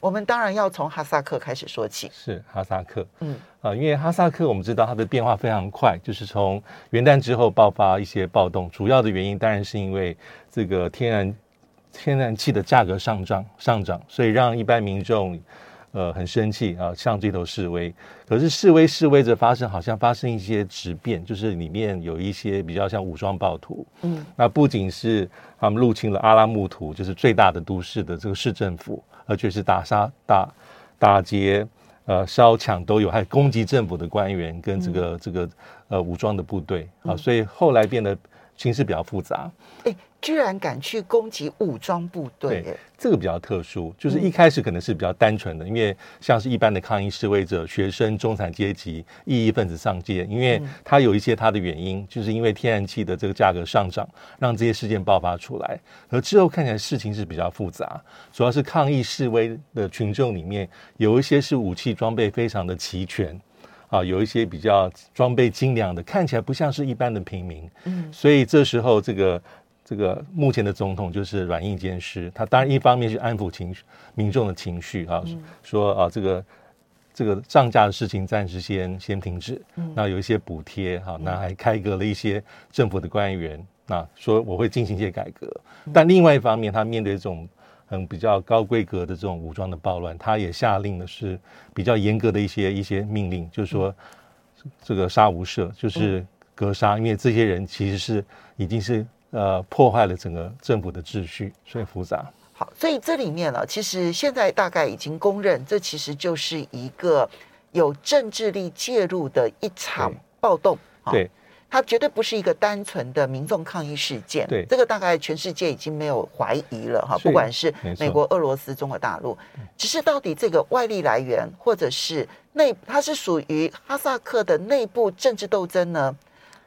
我们当然要从哈萨克开始说起。是哈萨克，嗯啊，因为哈萨克我们知道它的变化非常快，就是从元旦之后爆发一些暴动，主要的原因当然是因为这个天然天然气的价格上涨上涨，所以让一般民众。呃，很生气啊，上街头示威。可是示威示威着发生，好像发生一些质变，就是里面有一些比较像武装暴徒。嗯，那不仅是他们入侵了阿拉木图，就是最大的都市的这个市政府，而且是打杀、打打劫、呃烧抢都有，还攻击政府的官员跟这个、嗯、这个呃武装的部队。啊，所以后来变得形势比较复杂。欸居然敢去攻击武装部队，对，这个比较特殊，就是一开始可能是比较单纯的，嗯、因为像是一般的抗议示威者、学生、中产阶级、异议分子上街，因为它有一些它的原因，就是因为天然气的这个价格上涨，让这些事件爆发出来。而之后看起来事情是比较复杂，主要是抗议示威的群众里面有一些是武器装备非常的齐全，啊，有一些比较装备精良的，看起来不像是一般的平民。嗯，所以这时候这个。这个目前的总统就是软硬兼施，他当然一方面是安抚情绪、民众的情绪啊，说啊这个这个涨价的事情暂时先先停止，那有一些补贴哈，那还开革了一些政府的官员，那说我会进行一些改革，但另外一方面，他面对这种很比较高规格的这种武装的暴乱，他也下令的是比较严格的一些一些命令，就是说这个杀无赦，就是格杀，因为这些人其实是已经是。呃，破坏了整个政府的秩序，所以复杂。好，所以这里面呢，其实现在大概已经公认，这其实就是一个有政治力介入的一场暴动。对，哦、它绝对不是一个单纯的民众抗议事件。对，这个大概全世界已经没有怀疑了哈，不管是美国、俄罗斯、中国大陆，只是到底这个外力来源，或者是内，它是属于哈萨克的内部政治斗争呢，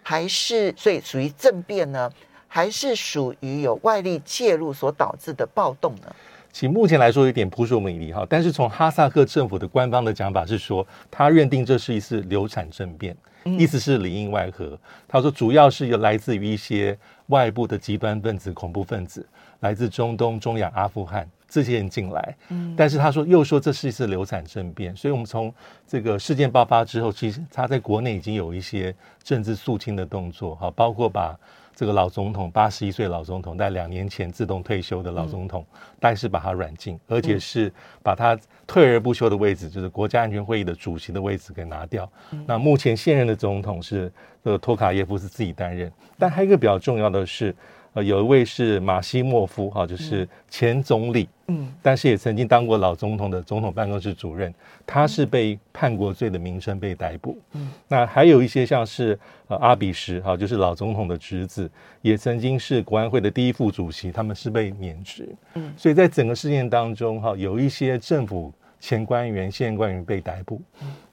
还是所以属于政变呢？还是属于有外力介入所导致的暴动呢？其实目前来说有点扑朔迷离哈，但是从哈萨克政府的官方的讲法是说，他认定这是一次流产政变，意思是里应外合。他说主要是有来自于一些外部的极端分子、恐怖分子，来自中东、中亚、阿富汗这些人进来。嗯，但是他说又说这是一次流产政变，所以我们从这个事件爆发之后，其实他在国内已经有一些政治肃清的动作哈，包括把。这个老总统八十一岁老总统，在两年前自动退休的老总统，但是把他软禁，而且是把他退而不休的位置，就是国家安全会议的主席的位置给拿掉。那目前现任的总统是这个托卡耶夫是自己担任，但还有一个比较重要的是。呃，有一位是马西莫夫，哈，就是前总理，嗯，但是也曾经当过老总统的总统办公室主任，他是被叛国罪的名称被逮捕，嗯，那还有一些像是呃阿比什，哈，就是老总统的侄子，也曾经是国安会的第一副主席，他们是被免职，嗯，所以在整个事件当中，哈，有一些政府前官员、现官员被逮捕，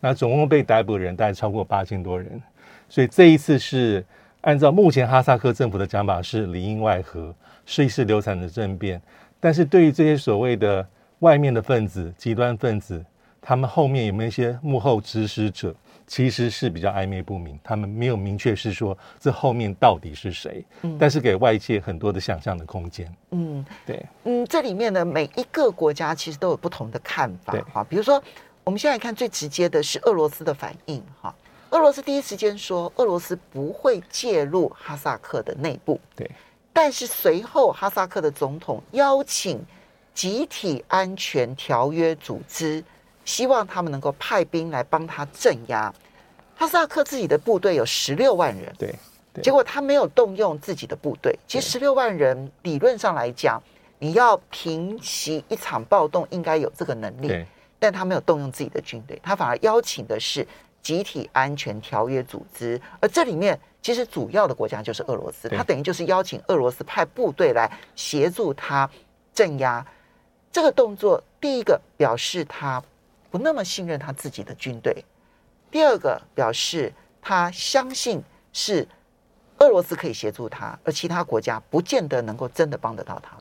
那总共被逮捕的人大概超过八千多人，所以这一次是。按照目前哈萨克政府的讲法是里应外合，是一次流产的政变。但是对于这些所谓的外面的分子、极端分子，他们后面有没有一些幕后指使者，其实是比较暧昧不明。他们没有明确是说这后面到底是谁，嗯、但是给外界很多的想象的空间。嗯，对，嗯，这里面呢每一个国家其实都有不同的看法。哈，比如说我们现在看最直接的是俄罗斯的反应。哈。俄罗斯第一时间说，俄罗斯不会介入哈萨克的内部。对，但是随后哈萨克的总统邀请集体安全条约组织，希望他们能够派兵来帮他镇压。哈萨克自己的部队有十六万人，对，结果他没有动用自己的部队。其实十六万人理论上来讲，你要平息一场暴动，应该有这个能力，但他没有动用自己的军队，他反而邀请的是。集体安全条约组织，而这里面其实主要的国家就是俄罗斯，他等于就是邀请俄罗斯派部队来协助他镇压这个动作。第一个表示他不那么信任他自己的军队；第二个表示他相信是俄罗斯可以协助他，而其他国家不见得能够真的帮得到他。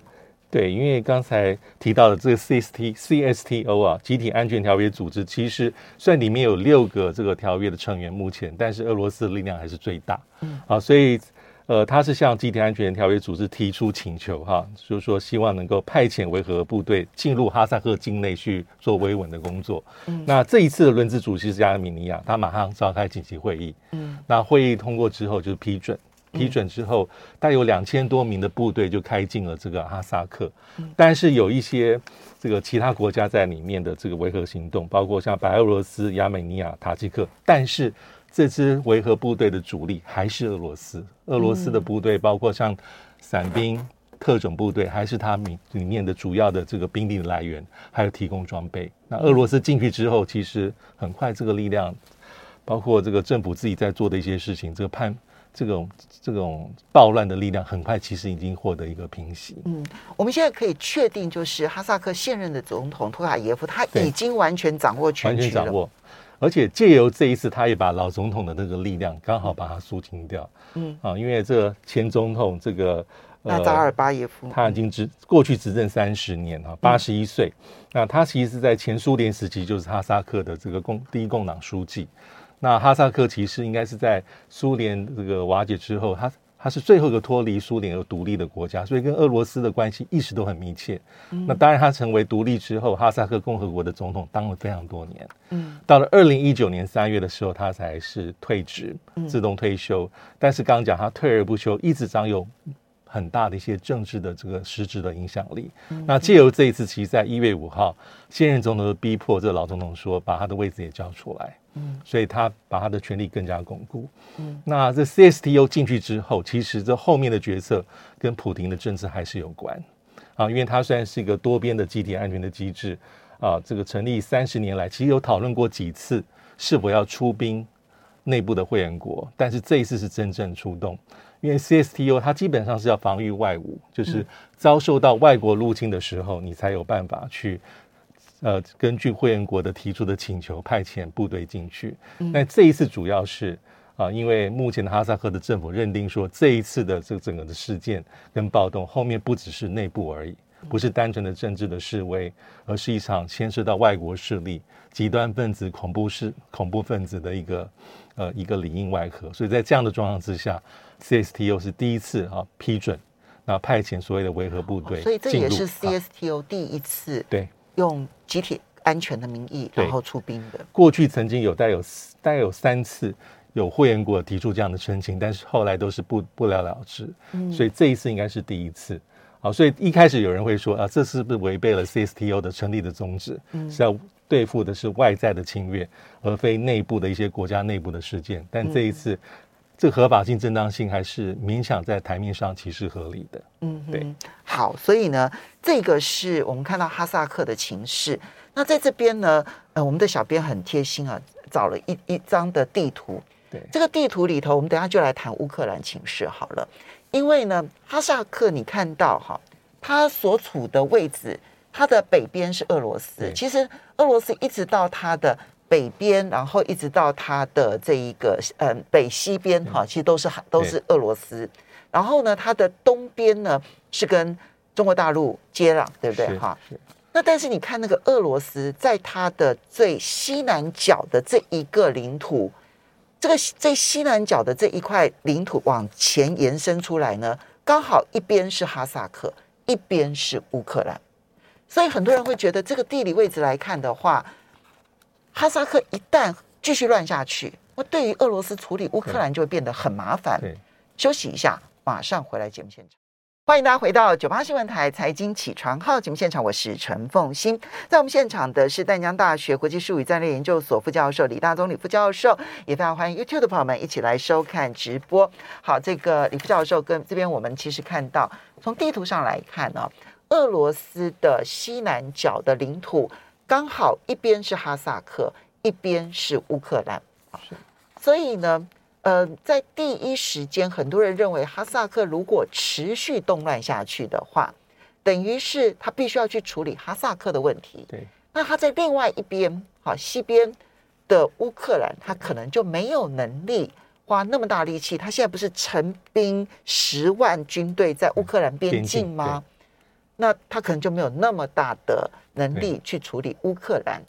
对，因为刚才提到的这个 CST CSTO 啊，集体安全条约组织，其实虽然里面有六个这个条约的成员，目前，但是俄罗斯的力量还是最大。嗯，啊，所以呃，他是向集体安全条约组织提出请求，哈、啊，就是说希望能够派遣维和部队进入哈萨克境内去做维稳的工作。嗯，那这一次的轮值主席是亚美尼亚，他马上召开紧急会议。嗯，那会议通过之后就是批准。批准之后，大概有两千多名的部队就开进了这个哈萨克，但是有一些这个其他国家在里面的这个维和行动，包括像白俄罗斯、亚美尼亚、塔吉克，但是这支维和部队的主力还是俄罗斯。俄罗斯的部队包括像伞兵、特种部队，还是他里里面的主要的这个兵力的来源，还有提供装备。那俄罗斯进去之后，其实很快这个力量，包括这个政府自己在做的一些事情，这个判。这种这种暴乱的力量很快其实已经获得一个平息。嗯，我们现在可以确定，就是哈萨克现任的总统托卡耶夫他已经完全掌握全局了。完全掌握，而且借由这一次，他也把老总统的那个力量刚好把它肃清掉。嗯啊，因为这前总统这个纳扎尔巴耶夫，他已经执过去执政三十年啊，八十一岁。那他其实是在前苏联时期就是哈萨克的这个共第一共党书记。那哈萨克其实应该是在苏联这个瓦解之后，它它是最后一个脱离苏联而独立的国家，所以跟俄罗斯的关系一直都很密切。嗯、那当然，他成为独立之后，哈萨克共和国的总统当了非常多年。嗯，到了二零一九年三月的时候，他才是退职，自动退休。嗯、但是刚刚讲他退而不休，一直掌有很大的一些政治的这个实质的影响力。嗯、那借由这一次，其实在一月五号，现任总统逼迫这个老总统说，把他的位置也交出来。嗯，所以他把他的权力更加巩固。嗯，那这 CSTO 进去之后，其实这后面的决策跟普丁的政治还是有关啊，因为它虽然是一个多边的集体安全的机制啊，这个成立三十年来，其实有讨论过几次是否要出兵内部的会员国，但是这一次是真正出动，因为 CSTO 它基本上是要防御外侮，就是遭受到外国入侵的时候，你才有办法去。呃，根据会员国的提出的请求，派遣部队进去。那这一次主要是啊、呃，因为目前的哈萨克的政府认定说，这一次的这个整个的事件跟暴动后面不只是内部而已，不是单纯的政治的示威，而是一场牵涉到外国势力、极端分子、恐怖势恐怖分子的一个呃一个里应外合。所以在这样的状况之下，CSTO 是第一次啊批准，那派遣所谓的维和部队、哦，所以这也是 CSTO 第一次、啊、对。用集体安全的名义，然后出兵的。过去曾经有带有带有三次有会员国提出这样的申请，但是后来都是不不了了之。嗯，所以这一次应该是第一次。好，所以一开始有人会说啊，这是不是违背了 CSTO 的成立的宗旨？嗯，是要对付的是外在的侵略，而非内部的一些国家内部的事件。但这一次。嗯这个合法性、正当性还是勉强在台面上，其实合理的。嗯，对。好，所以呢，这个是我们看到哈萨克的情势。那在这边呢，呃，我们的小编很贴心啊，找了一一张的地图。对，这个地图里头，我们等下就来谈乌克兰情势好了。因为呢，哈萨克你看到哈，它所处的位置，它的北边是俄罗斯。其实俄罗斯一直到它的。北边，然后一直到它的这一个，嗯，北西边哈，其实都是都是俄罗斯。然后呢，它的东边呢是跟中国大陆接壤，对不对哈？那但是你看那个俄罗斯在它的最西南角的这一个领土，这个最西南角的这一块领土往前延伸出来呢，刚好一边是哈萨克，一边是乌克兰。所以很多人会觉得这个地理位置来看的话。哈萨克一旦继续乱下去，那对于俄罗斯处理乌克兰就会变得很麻烦。休息一下，马上回来节目现场。欢迎大家回到九八新闻台财经起床号节目现场，我是陈凤欣。在我们现场的是淡江大学国际事务与战略研究所副教授李大宗李副教授，也非常欢迎 YouTube 的朋友们一起来收看直播。好，这个李副教授跟这边我们其实看到，从地图上来看呢、哦，俄罗斯的西南角的领土。刚好一边是哈萨克，一边是乌克兰，是，所以呢，呃，在第一时间，很多人认为哈萨克如果持续动乱下去的话，等于是他必须要去处理哈萨克的问题。对，那他在另外一边，好西边的乌克兰，他可能就没有能力花那么大力气。他现在不是成兵十万军队在乌克兰边境吗？那他可能就没有那么大的能力去处理乌克兰。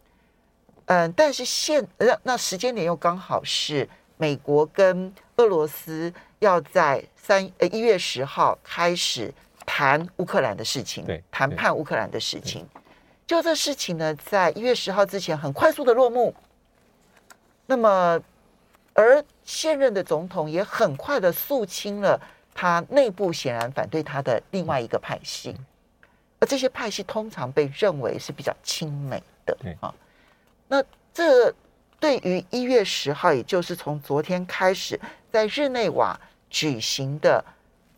嗯，但是现那那时间点又刚好是美国跟俄罗斯要在三呃一月十号开始谈乌克兰的事情，对，谈判乌克兰的事情。就这事情呢，在一月十号之前很快速的落幕。那么，而现任的总统也很快的肃清了他内部显然反对他的另外一个派系，而这些派系通常被认为是比较亲美的啊。那这对于一月十号，也就是从昨天开始在日内瓦举行的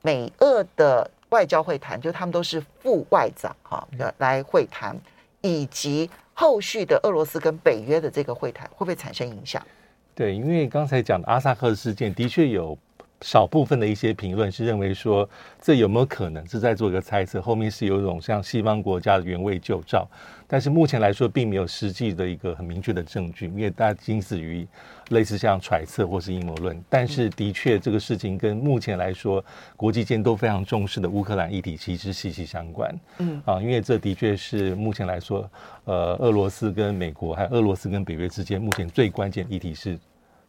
美俄的外交会谈，就他们都是副外长哈，来会谈，以及后续的俄罗斯跟北约的这个会谈，会不会产生影响？对，因为刚才讲的阿萨克事件的确有。少部分的一些评论是认为说，这有没有可能是在做一个猜测？后面是有一种像西方国家的原味旧照，但是目前来说并没有实际的一个很明确的证据，因为大家仅止于类似像揣测或是阴谋论。但是的确，这个事情跟目前来说国际间都非常重视的乌克兰议题其实息息相关。嗯啊，因为这的确是目前来说，呃，俄罗斯跟美国还有俄罗斯跟北约之间目前最关键议题是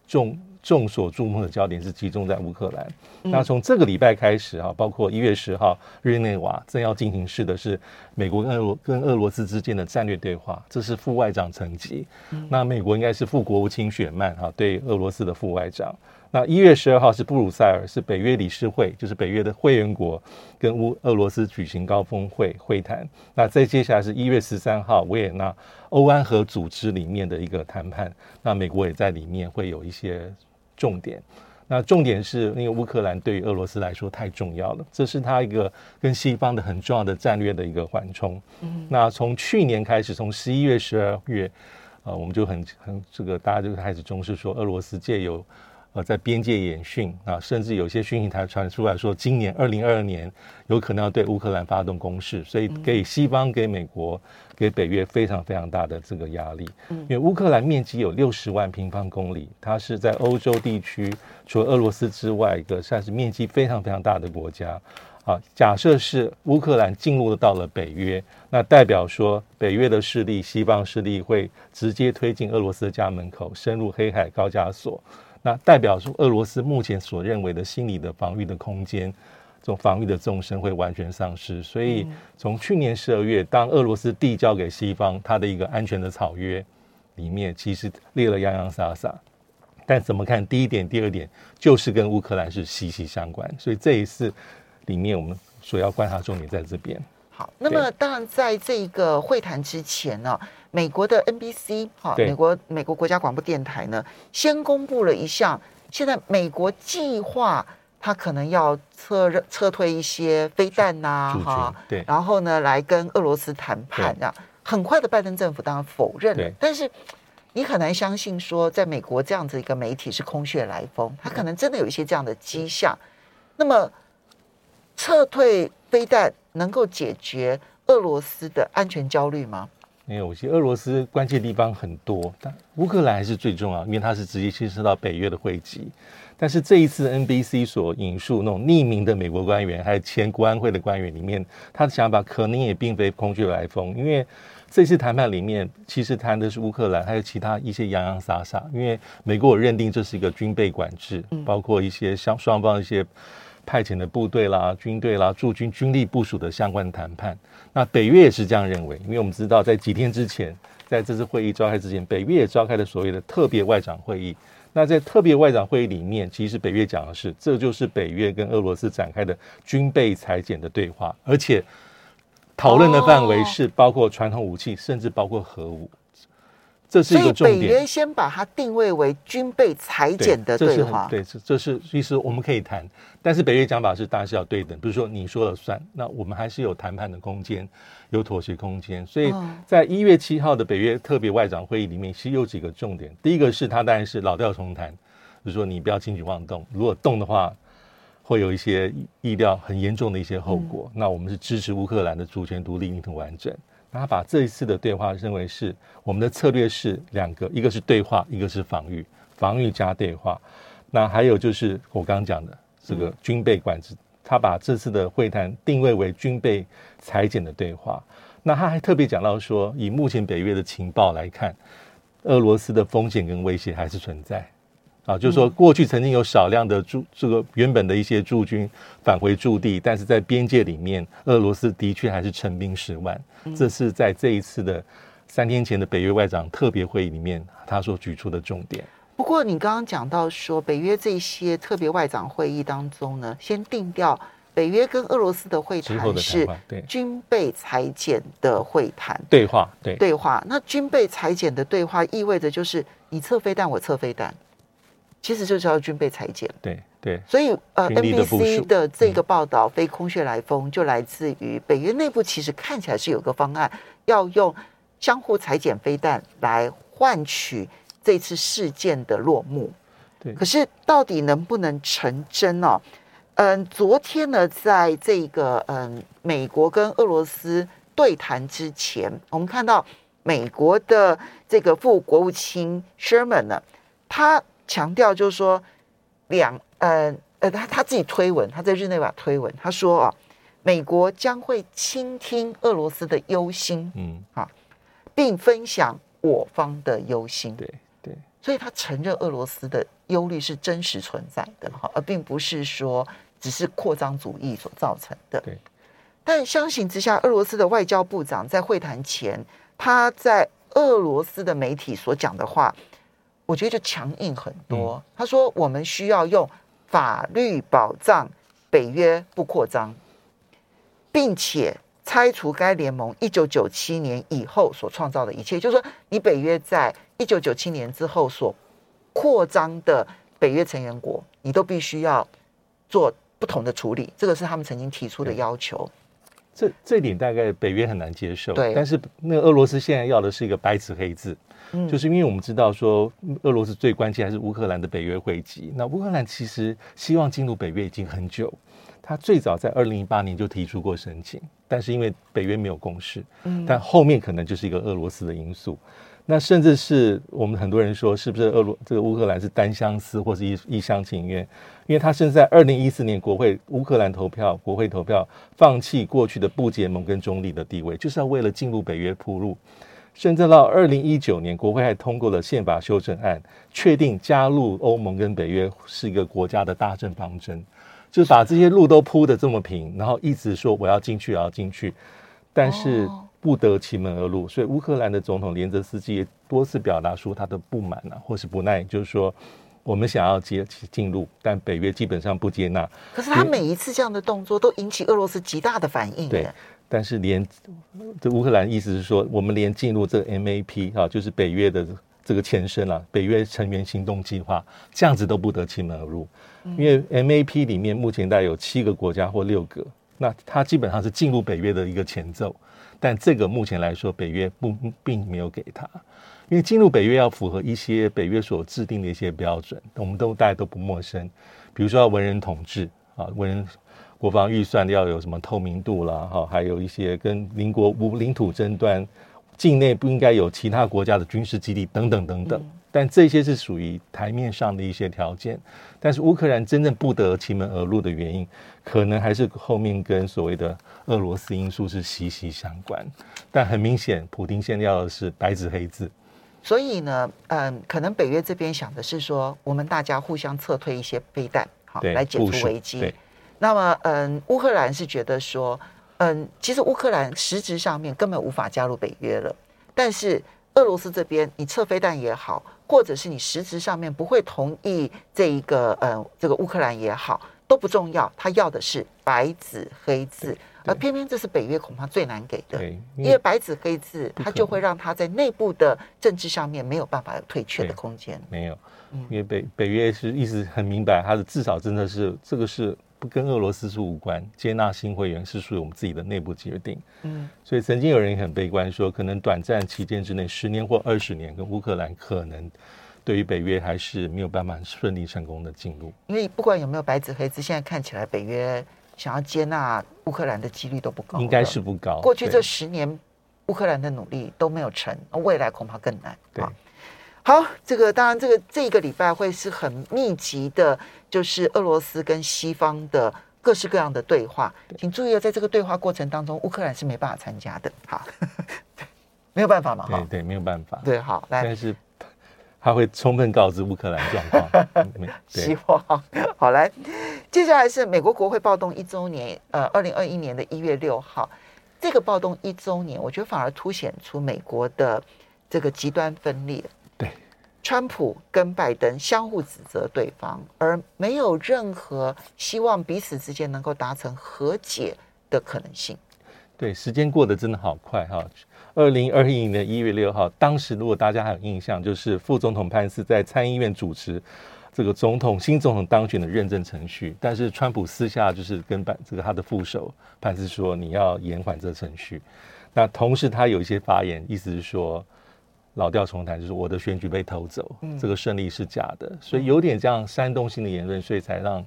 重。众所瞩目的焦点是集中在乌克兰。那从这个礼拜开始啊，包括一月十号，日内瓦正要进行式的是美国跟俄罗跟俄罗斯之间的战略对话，这是副外长层级。那美国应该是副国务卿雪曼哈对俄罗斯的副外长。那一月十二号是布鲁塞尔，是北约理事会，就是北约的会员国跟乌俄罗斯举行高峰会会谈。那再接下来是一月十三号维也纳欧安和组织里面的一个谈判，那美国也在里面会有一些重点。那重点是那个乌克兰对于俄罗斯来说太重要了，这是他一个跟西方的很重要的战略的一个缓冲。嗯，那从去年开始，从十一月、十二月，呃，我们就很很这个大家就开始重视说俄罗斯借由。呃，在边界演训啊，甚至有些讯息台传出来说，今年二零二二年有可能要对乌克兰发动攻势，所以给西方、给美国、给北约非常非常大的这个压力。因为乌克兰面积有六十万平方公里，它是在欧洲地区除了俄罗斯之外一个算是面积非常非常大的国家。啊，假设是乌克兰进入到了北约，那代表说北约的势力、西方势力会直接推进俄罗斯的家门口，深入黑海高加索。那代表说，俄罗斯目前所认为的心理的防御的空间，这种防御的纵深会完全丧失。所以，从去年十二月，当俄罗斯递交给西方它的一个安全的草约里面，其实列了洋洋洒洒。但怎么看？第一点、第二点，就是跟乌克兰是息息相关。所以这一次里面，我们所要观察重点在这边。好，那么当然，在这个会谈之前呢，美国的 NBC 哈，美国美国国家广播电台呢，先公布了一项，现在美国计划他可能要撤撤退一些飞弹呐，哈，对，然后呢，来跟俄罗斯谈判啊。很快的，拜登政府当然否认了，但是你很难相信说，在美国这样子一个媒体是空穴来风，他可能真的有一些这样的迹象。那么撤退飞弹。能够解决俄罗斯的安全焦虑吗？没有，其实俄罗斯关切的地方很多，但乌克兰还是最重要，因为它是直接牵涉到北约的汇集。但是这一次 NBC 所引述那种匿名的美国官员，还有前国安会的官员里面，他的想法可能也并非空穴来风，因为这次谈判里面其实谈的是乌克兰，还有其他一些洋洋洒洒。因为美国我认定这是一个军备管制，包括一些双双方一些。派遣的部队啦、军队啦、驻军军力部署的相关谈判，那北约也是这样认为，因为我们知道，在几天之前，在这次会议召开之前，北约也召开了所谓的特别外长会议。那在特别外长会议里面，其实北约讲的是，这就是北约跟俄罗斯展开的军备裁减的对话，而且讨论的范围是包括传统武器，甚至包括核武。这是一个重点。北约先把它定位为军备裁减的对话，对，这这是其实我们可以谈，但是北约讲法是大家是要对等，比如说你说了算，那我们还是有谈判的空间，有妥协空间。所以在一月七号的北约特别外长会议里面，其实有几个重点。第一个是它当然是老调重弹，就是说你不要轻举妄动，如果动的话，会有一些意料很严重的一些后果。那我们是支持乌克兰的主权独立、领土完整。那他把这一次的对话认为是我们的策略是两个，一个是对话，一个是防御，防御加对话。那还有就是我刚刚讲的这个军备管制，他把这次的会谈定位为军备裁减的对话。那他还特别讲到说，以目前北约的情报来看，俄罗斯的风险跟威胁还是存在。啊，就是说过去曾经有少量的驻这个原本的一些驻军返回驻地，但是在边界里面，俄罗斯的确还是陈兵十万。这是在这一次的三天前的北约外长特别会议里面，他所举出的重点。不过你刚刚讲到说，北约这些特别外长会议当中呢，先定调北约跟俄罗斯的会谈是军备裁减的会谈对话，对对话。那军备裁减的对话意味着就是你测飞弹，我测飞弹。其实就是要军备裁减，对对，所以呃，NBC 的这个报道“非空穴来风”就来自于北约内部，其实看起来是有个方案，要用相互裁减飞弹来换取这次事件的落幕。对，可是到底能不能成真呢？嗯，昨天呢，在这个嗯美国跟俄罗斯对谈之前，我们看到美国的这个副国务卿 Sherman 呢，他。强调就是说，两呃呃，他他自己推文，他在日内瓦推文，他说啊，美国将会倾听俄罗斯的忧心，嗯啊，并分享我方的忧心，对对，所以他承认俄罗斯的忧虑是真实存在的哈，而并不是说只是扩张主义所造成的。对，但相形之下，俄罗斯的外交部长在会谈前，他在俄罗斯的媒体所讲的话。我觉得就强硬很多。他说：“我们需要用法律保障北约不扩张，并且拆除该联盟一九九七年以后所创造的一切。就是说，你北约在一九九七年之后所扩张的北约成员国，你都必须要做不同的处理。这个是他们曾经提出的要求。这这点大概北约很难接受。对，但是那个俄罗斯现在要的是一个白纸黑字。”就是因为我们知道说，俄罗斯最关键还是乌克兰的北约会籍。那乌克兰其实希望进入北约已经很久，他最早在二零一八年就提出过申请，但是因为北约没有共识，但后面可能就是一个俄罗斯的因素。那甚至是我们很多人说，是不是俄罗这个乌克兰是单相思或是一一厢情愿？因为他甚至在二零一四年国会乌克兰投票，国会投票放弃过去的不结盟跟中立的地位，就是要为了进入北约铺路。甚至到二零一九年，国会还通过了宪法修正案，确定加入欧盟跟北约是一个国家的大政方针，就把这些路都铺得这么平，然后一直说我要进去，我要进去，但是不得其门而入。所以乌克兰的总统连泽斯基也多次表达出他的不满啊，或是不耐，就是说我们想要接进入，但北约基本上不接纳。可是他每一次这样的动作都引起俄罗斯极大的反应。对。但是连这乌克兰意思是说，我们连进入这个 MAP 啊，就是北约的这个前身了，北约成员行动计划，这样子都不得其门而入。因为 MAP 里面目前大概有七个国家或六个，那它基本上是进入北约的一个前奏。但这个目前来说，北约不并没有给他，因为进入北约要符合一些北约所制定的一些标准，我们都大家都不陌生，比如说要文人统治啊，文人。国防预算要有什么透明度啦，哈，还有一些跟邻国无领土争端，境内不应该有其他国家的军事基地等等等等。但这些是属于台面上的一些条件。但是乌克兰真正不得其门而入的原因，可能还是后面跟所谓的俄罗斯因素是息息相关。但很明显，普丁现在要的是白纸黑字。所以呢，嗯，可能北约这边想的是说，我们大家互相撤退一些飞弹，好，来解除危机。那么，嗯，乌克兰是觉得说，嗯，其实乌克兰实质上面根本无法加入北约了。但是俄罗斯这边，你撤飞弹也好，或者是你实质上面不会同意这一个，嗯，这个乌克兰也好，都不重要。他要的是白纸黑字，而偏偏这是北约恐怕最难给的，因为白纸黑字，它就会让他在内部的政治上面没有办法有退却的空间。没有，因为北北约是意思很明白，它的至少真的是这个是。跟俄罗斯是无关，接纳新会员是属于我们自己的内部决定。嗯，所以曾经有人很悲观说，可能短暂期间之内，十年或二十年，跟乌克兰可能对于北约还是没有办法顺利成功的进入。因为不管有没有白纸黑字，现在看起来北约想要接纳乌克兰的几率都不高，应该是不高。过去这十年乌克兰的努力都没有成，未来恐怕更难。对，好，这个当然，这个这个礼拜会是很密集的，就是俄罗斯跟西方的各式各样的对话。请注意，在这个对话过程当中，乌克兰是没办法参加的。好，没有办法嘛？对对，没有办法。对，好，来，但是他会充分告知乌克兰状况。希望好来，接下来是美国国会暴动一周年，呃，二零二一年的一月六号。这个暴动一周年，我觉得反而凸显出美国的这个极端分裂。川普跟拜登相互指责对方，而没有任何希望彼此之间能够达成和解的可能性。对，时间过得真的好快哈！二零二一年的一月六号，当时如果大家还有印象，就是副总统潘斯在参议院主持。这个总统新总统当选的认证程序，但是川普私下就是跟这个他的副手潘斯说，你要延缓这个程序。那同时他有一些发言，意思是说老调重弹，就是我的选举被偷走，这个胜利是假的，所以有点这样煽动性的言论，所以才让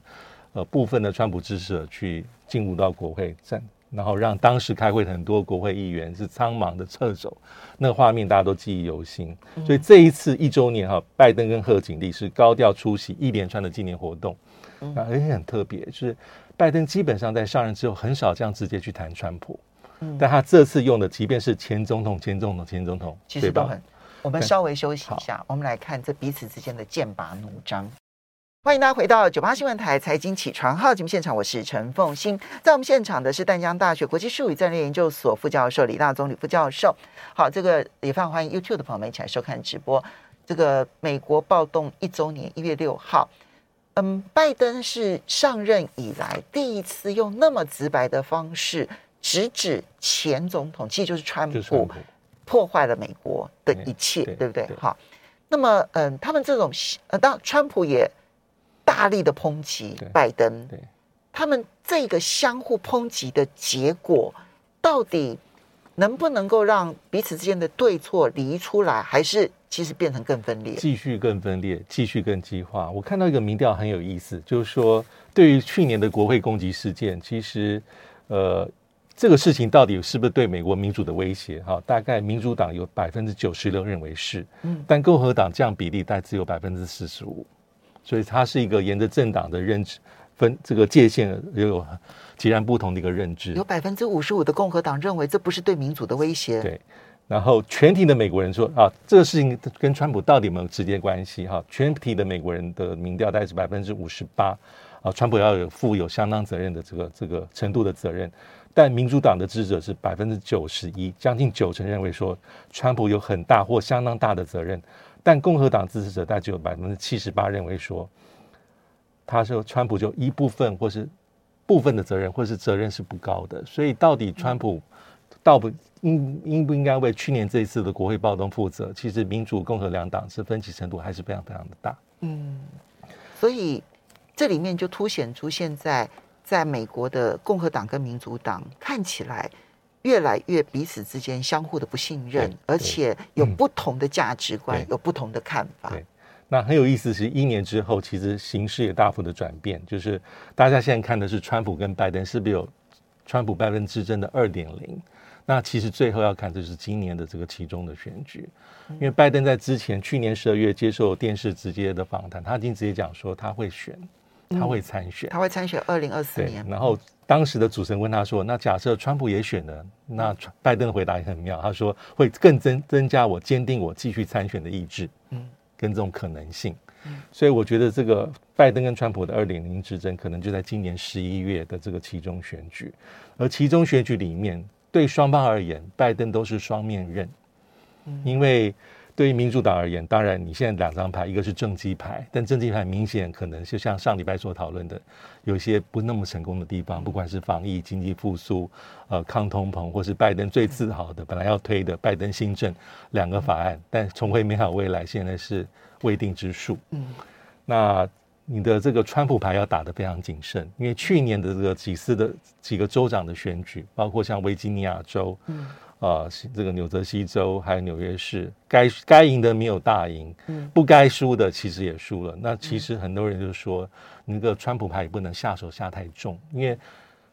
呃部分的川普支持者去进入到国会站。然后让当时开会的很多国会议员是苍忙的撤走，那个画面大家都记忆犹新。所以这一次一周年哈，拜登跟贺锦丽是高调出席一连串的纪念活动，那而且很特别，就是拜登基本上在上任之后很少这样直接去谈川普，但他这次用的即便是前总统、前总统、前总统，其实都很。我们稍微休息一下，我们来看这彼此之间的剑拔弩张。欢迎大家回到九八新闻台财经起床号节目现场，我是陈凤欣。在我们现场的是淡江大学国际术语战略研究所副教授李大宗李副教授。好，这个也非常欢迎 YouTube 的朋友们一起来收看直播。这个美国暴动一周年，一月六号，嗯，拜登是上任以来第一次用那么直白的方式直指前总统，其实就是川普破坏了美国的一切，对，对不对？好，那么嗯，他们这种呃，当川普也。大力的抨击拜登，对，他们这个相互抨击的结果，到底能不能够让彼此之间的对错离出来，还是其实变成更分裂？继续更分裂，继续更激化。我看到一个民调很有意思，就是说，对于去年的国会攻击事件，其实，呃，这个事情到底是不是对美国民主的威胁？哈，大概民主党有百分之九十六认为是，嗯，但共和党这样比例大概只有百分之四十五。所以它是一个沿着政党的认知分这个界限，又有截然不同的一个认知。有百分之五十五的共和党认为这不是对民主的威胁。对，然后全体的美国人说啊，这个事情跟川普到底有没有直接关系？哈，全体的美国人的民调大概是百分之五十八啊，川普要有负有相当责任的这个这个程度的责任。但民主党的支持者是百分之九十一，将近九成认为说川普有很大或相当大的责任。但共和党支持者大概只有百分之七十八认为说，他说川普就一部分或是部分的责任，或是责任是不高的。所以到底川普到不应应不应该为去年这一次的国会暴动负责？其实民主共和两党是分歧程度还是非常非常的大。嗯，所以这里面就凸显出现在在美国的共和党跟民主党看起来。越来越彼此之间相互的不信任，而且有不同的价值观，嗯、有不同的看法。对，那很有意思，是一年之后，其实形势也大幅的转变。就是大家现在看的是川普跟拜登是不是有川普拜登之争的二点零？那其实最后要看的是今年的这个其中的选举，因为拜登在之前去年十二月接受电视直接的访谈，他已经直接讲说他会选，他会参选，他会参选二零二四年。然后。当时的主持人问他说：“那假设川普也选了，那拜登的回答也很妙，他说会更增增加我坚定我继续参选的意志，嗯，跟这种可能性。所以我觉得这个拜登跟川普的二点零之争，可能就在今年十一月的这个其中选举，而其中选举里面，对双方而言，拜登都是双面刃，因为。”对于民主党而言，当然你现在两张牌，一个是政绩牌，但政绩牌明显可能就像上礼拜所讨论的，有些不那么成功的地方，不管是防疫、经济复苏、呃抗通膨，或是拜登最自豪的本来要推的拜登新政两个法案，但重回美好未来现在是未定之数。嗯，那你的这个川普牌要打得非常谨慎，因为去年的这个几次的几个州长的选举，包括像维吉尼亚州，嗯。啊，这个纽泽西州还有纽约市，该该赢的没有大赢，不该输的其实也输了。那其实很多人就说，那个川普牌也不能下手下太重，因为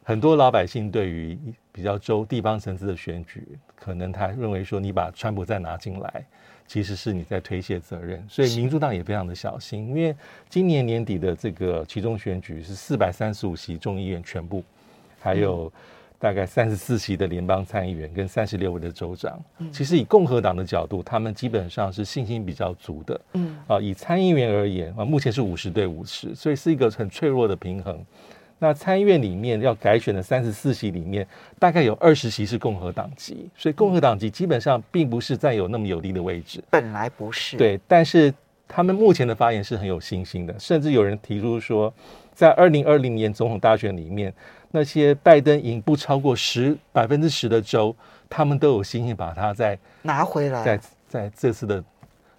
很多老百姓对于比较州地方层次的选举，可能他认为说你把川普再拿进来，其实是你在推卸责任，所以民主党也非常的小心，因为今年年底的这个其中选举是四百三十五席众议院全部，还有大概三十四席的联邦参议员跟三十六位的州长，其实以共和党的角度，他们基本上是信心比较足的，嗯啊，以参议员而言啊，目前是五十对五十，所以是一个很脆弱的平衡。那参议院里面要改选的三十四席里面，大概有二十席是共和党籍，所以共和党籍基本上并不是占有那么有利的位置。本来不是。对，但是他们目前的发言是很有信心的，甚至有人提出说，在二零二零年总统大选里面，那些拜登赢不超过十百分之十的州，他们都有信心把它再拿回来，在在这次的。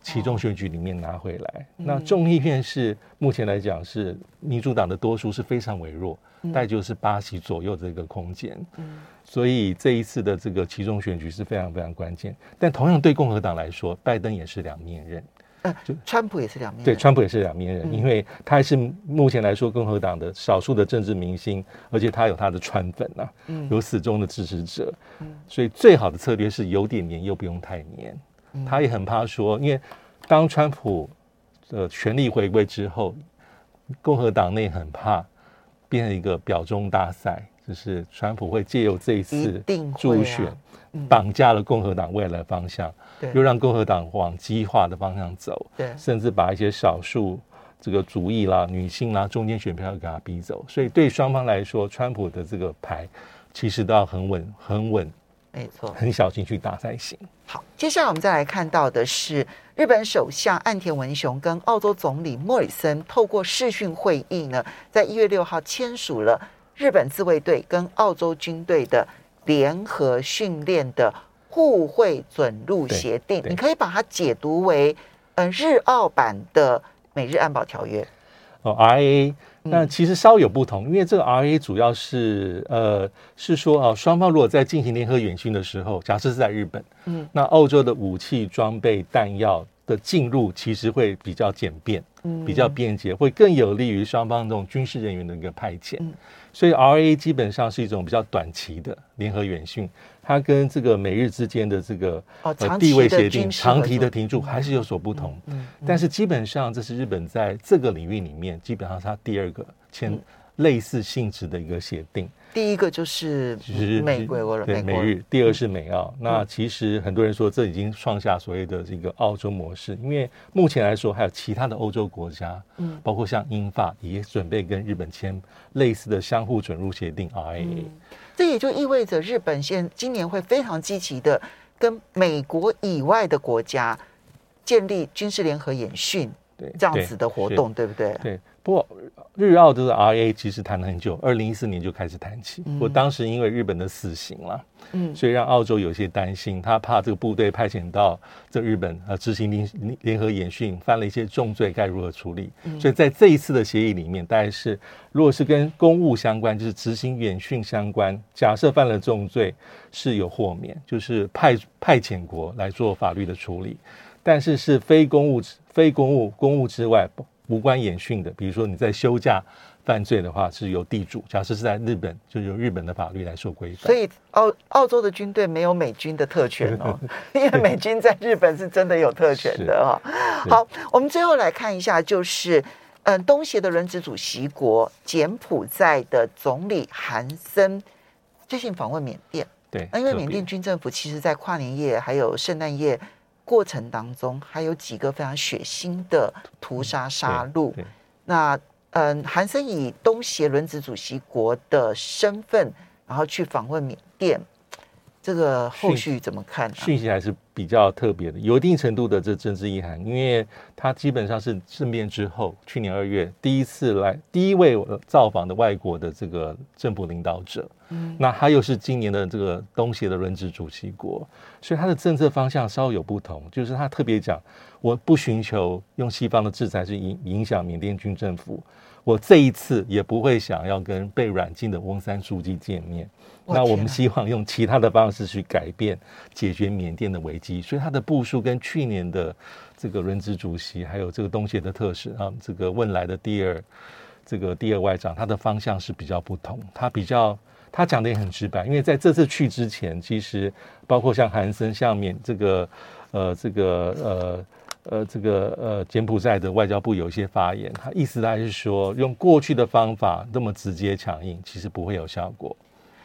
其中选举里面拿回来，哦、那众议院是目前来讲是民主党的多数是非常微弱，大概就是八席左右这个空间。嗯，所以这一次的这个其中选举是非常非常关键。但同样对共和党来说，拜登也是两面刃。呃，川普也是两面人。对，川普也是两面人，因为他还是目前来说共和党的少数的政治明星，而且他有他的川粉呐、啊，有死忠的支持者。嗯，所以最好的策略是有点黏又不用太黏。他也很怕说，因为当川普的权力回归之后，共和党内很怕变成一个表中大赛，就是川普会借由这一次助选，绑架了共和党未来的方向，又让共和党往激化的方向走，甚至把一些少数这个族裔啦、女性啦、中间选票给他逼走。所以对双方来说，川普的这个牌其实都要很稳、很稳。没错，很小心去打才行。好，接下来我们再来看到的是日本首相岸田文雄跟澳洲总理莫里森透过视讯会议呢，在一月六号签署了日本自卫队跟澳洲军队的联合训练的互惠准入协定。你可以把它解读为，嗯，日澳版的美日安保条约。哦，RA。那其实稍有不同，因为这个 RA 主要是呃是说啊，双方如果在进行联合演训的时候，假设是在日本，嗯，那澳洲的武器装备弹药的进入其实会比较简便，嗯，比较便捷，会更有利于双方这种军事人员的一个派遣。所以 RA 基本上是一种比较短期的联合远训。它跟这个美日之间的这个呃地位协定、长期的停驻还是有所不同。嗯，但是基本上这是日本在这个领域里面，基本上它第二个签类似性质的一个协定。第一个就是美国了，对美日；第二是美澳。那其实很多人说这已经创下所谓的这个澳洲模式，因为目前来说还有其他的欧洲国家，嗯，包括像英法也准备跟日本签类似的相互准入协定 RAA。这也就意味着日本现今年会非常积极的跟美国以外的国家建立军事联合演训，对这样子的活动，对，对不对？对。不过日澳这个 RA 其实谈了很久，二零一四年就开始谈起。我、嗯、当时因为日本的死刑了，嗯，所以让澳洲有些担心，他怕这个部队派遣到这日本呃执行联联合演训，犯了一些重罪，该如何处理？嗯、所以在这一次的协议里面，大概是如果是跟公务相关，就是执行演训相关，假设犯了重罪是有豁免，就是派派遣国来做法律的处理，但是是非公务非公务公务之外。无关演训的，比如说你在休假犯罪的话，是由地主；假设是在日本，就由日本的法律来受规范。所以澳澳洲的军队没有美军的特权哦，因为美军在日本是真的有特权的哈、哦。好，我们最后来看一下，就是嗯，东协的轮值主席国柬埔寨的总理韩森最近访问缅甸。对，那因为缅甸军政府其实，在跨年夜还有圣诞夜。过程当中还有几个非常血腥的屠杀杀戮。那嗯，韩森以东协轮值主席国的身份，然后去访问缅甸。这个后续怎么看呢？讯息还是比较特别的，有一定程度的这政治意涵，因为他基本上是政变之后，去年二月第一次来，第一位造访的外国的这个政府领导者。嗯，那他又是今年的这个东协的轮值主席国，所以他的政策方向稍有不同，就是他特别讲，我不寻求用西方的制裁去影影响缅甸军政府，我这一次也不会想要跟被软禁的翁山书记见面。那我们希望用其他的方式去改变、解决缅甸的危机，所以他的部署跟去年的这个轮值主席，还有这个东协的特使啊，这个汶来的第二这个第二外长，他的方向是比较不同，他比较他讲的也很直白，因为在这次去之前，其实包括像韩森、像缅这个呃这个呃呃这个呃柬埔寨的外交部有一些发言，他意思还是说用过去的方法那么直接强硬，其实不会有效果。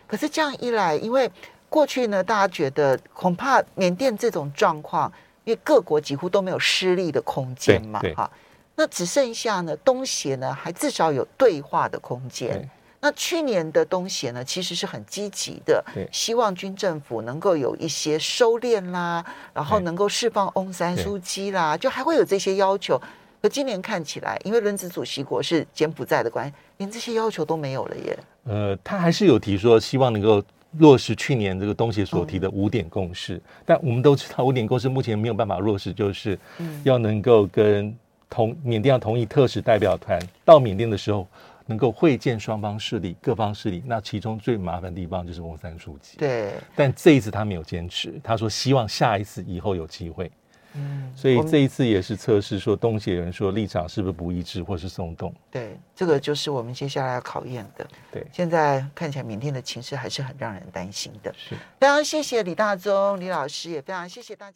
可是这样一来，因为过去呢，大家觉得恐怕缅甸这种状况，因为各国几乎都没有失利的空间嘛，哈，那只剩下呢东协呢，还至少有对话的空间。那去年的东协呢，其实是很积极的，希望军政府能够有一些收敛啦，然后能够释放翁山苏姬啦，就还会有这些要求。可今年看起来，因为轮值主席国是柬埔寨的关系，连这些要求都没有了耶。呃，他还是有提说，希望能够落实去年这个东协所提的五点共识。嗯、但我们都知道，五点共识目前没有办法落实，就是要能够跟同缅甸要同意特使代表团到缅甸的时候，能够会见双方势力、各方势力。那其中最麻烦的地方就是翁山书记。对。但这一次他没有坚持，他说希望下一次以后有机会。嗯，所以这一次也是测试，说东协人说立场是不是不一致或是松动？对，这个就是我们接下来要考验的。对，现在看起来缅甸的情势还是很让人担心的。是，非常谢谢李大宗李老师，也非常谢谢大家。